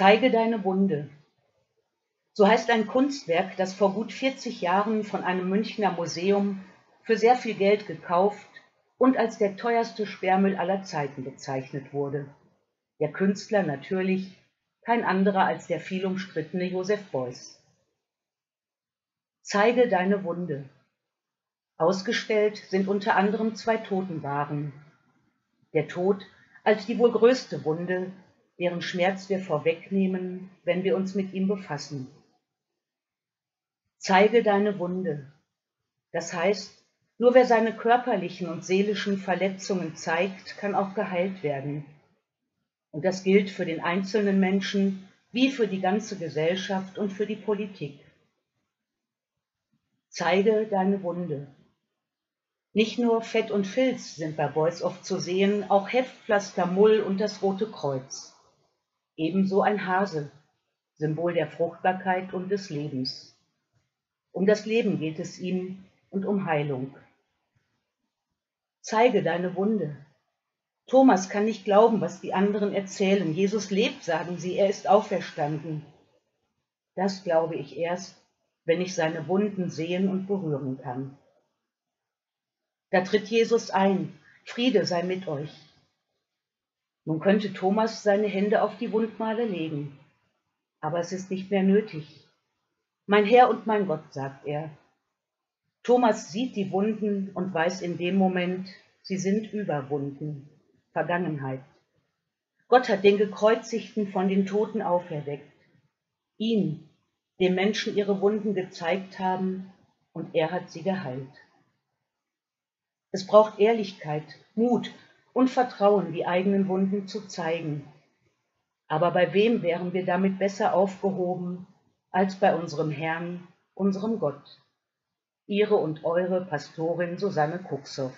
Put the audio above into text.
Zeige deine Wunde. So heißt ein Kunstwerk, das vor gut 40 Jahren von einem Münchner Museum für sehr viel Geld gekauft und als der teuerste Sperrmüll aller Zeiten bezeichnet wurde. Der Künstler natürlich kein anderer als der viel umstrittene Josef Beuys. Zeige deine Wunde. Ausgestellt sind unter anderem zwei Totenwaren. Der Tod als die wohl größte Wunde, deren Schmerz wir vorwegnehmen, wenn wir uns mit ihm befassen. Zeige deine Wunde. Das heißt, nur wer seine körperlichen und seelischen Verletzungen zeigt, kann auch geheilt werden. Und das gilt für den einzelnen Menschen wie für die ganze Gesellschaft und für die Politik. Zeige deine Wunde. Nicht nur Fett und Filz sind bei Beuys oft zu sehen, auch Heftpflaster, Mull und das Rote Kreuz. Ebenso ein Hase, Symbol der Fruchtbarkeit und des Lebens. Um das Leben geht es ihm und um Heilung. Zeige deine Wunde. Thomas kann nicht glauben, was die anderen erzählen. Jesus lebt, sagen sie, er ist auferstanden. Das glaube ich erst, wenn ich seine Wunden sehen und berühren kann. Da tritt Jesus ein, Friede sei mit euch. Nun könnte Thomas seine Hände auf die Wundmale legen, aber es ist nicht mehr nötig. Mein Herr und mein Gott, sagt er. Thomas sieht die Wunden und weiß in dem Moment, sie sind überwunden, Vergangenheit. Gott hat den Gekreuzigten von den Toten auferweckt, ihn, dem Menschen ihre Wunden gezeigt haben, und er hat sie geheilt. Es braucht Ehrlichkeit, Mut und Vertrauen, die eigenen Wunden zu zeigen. Aber bei wem wären wir damit besser aufgehoben als bei unserem Herrn, unserem Gott? Ihre und eure Pastorin Susanne Kucksoff.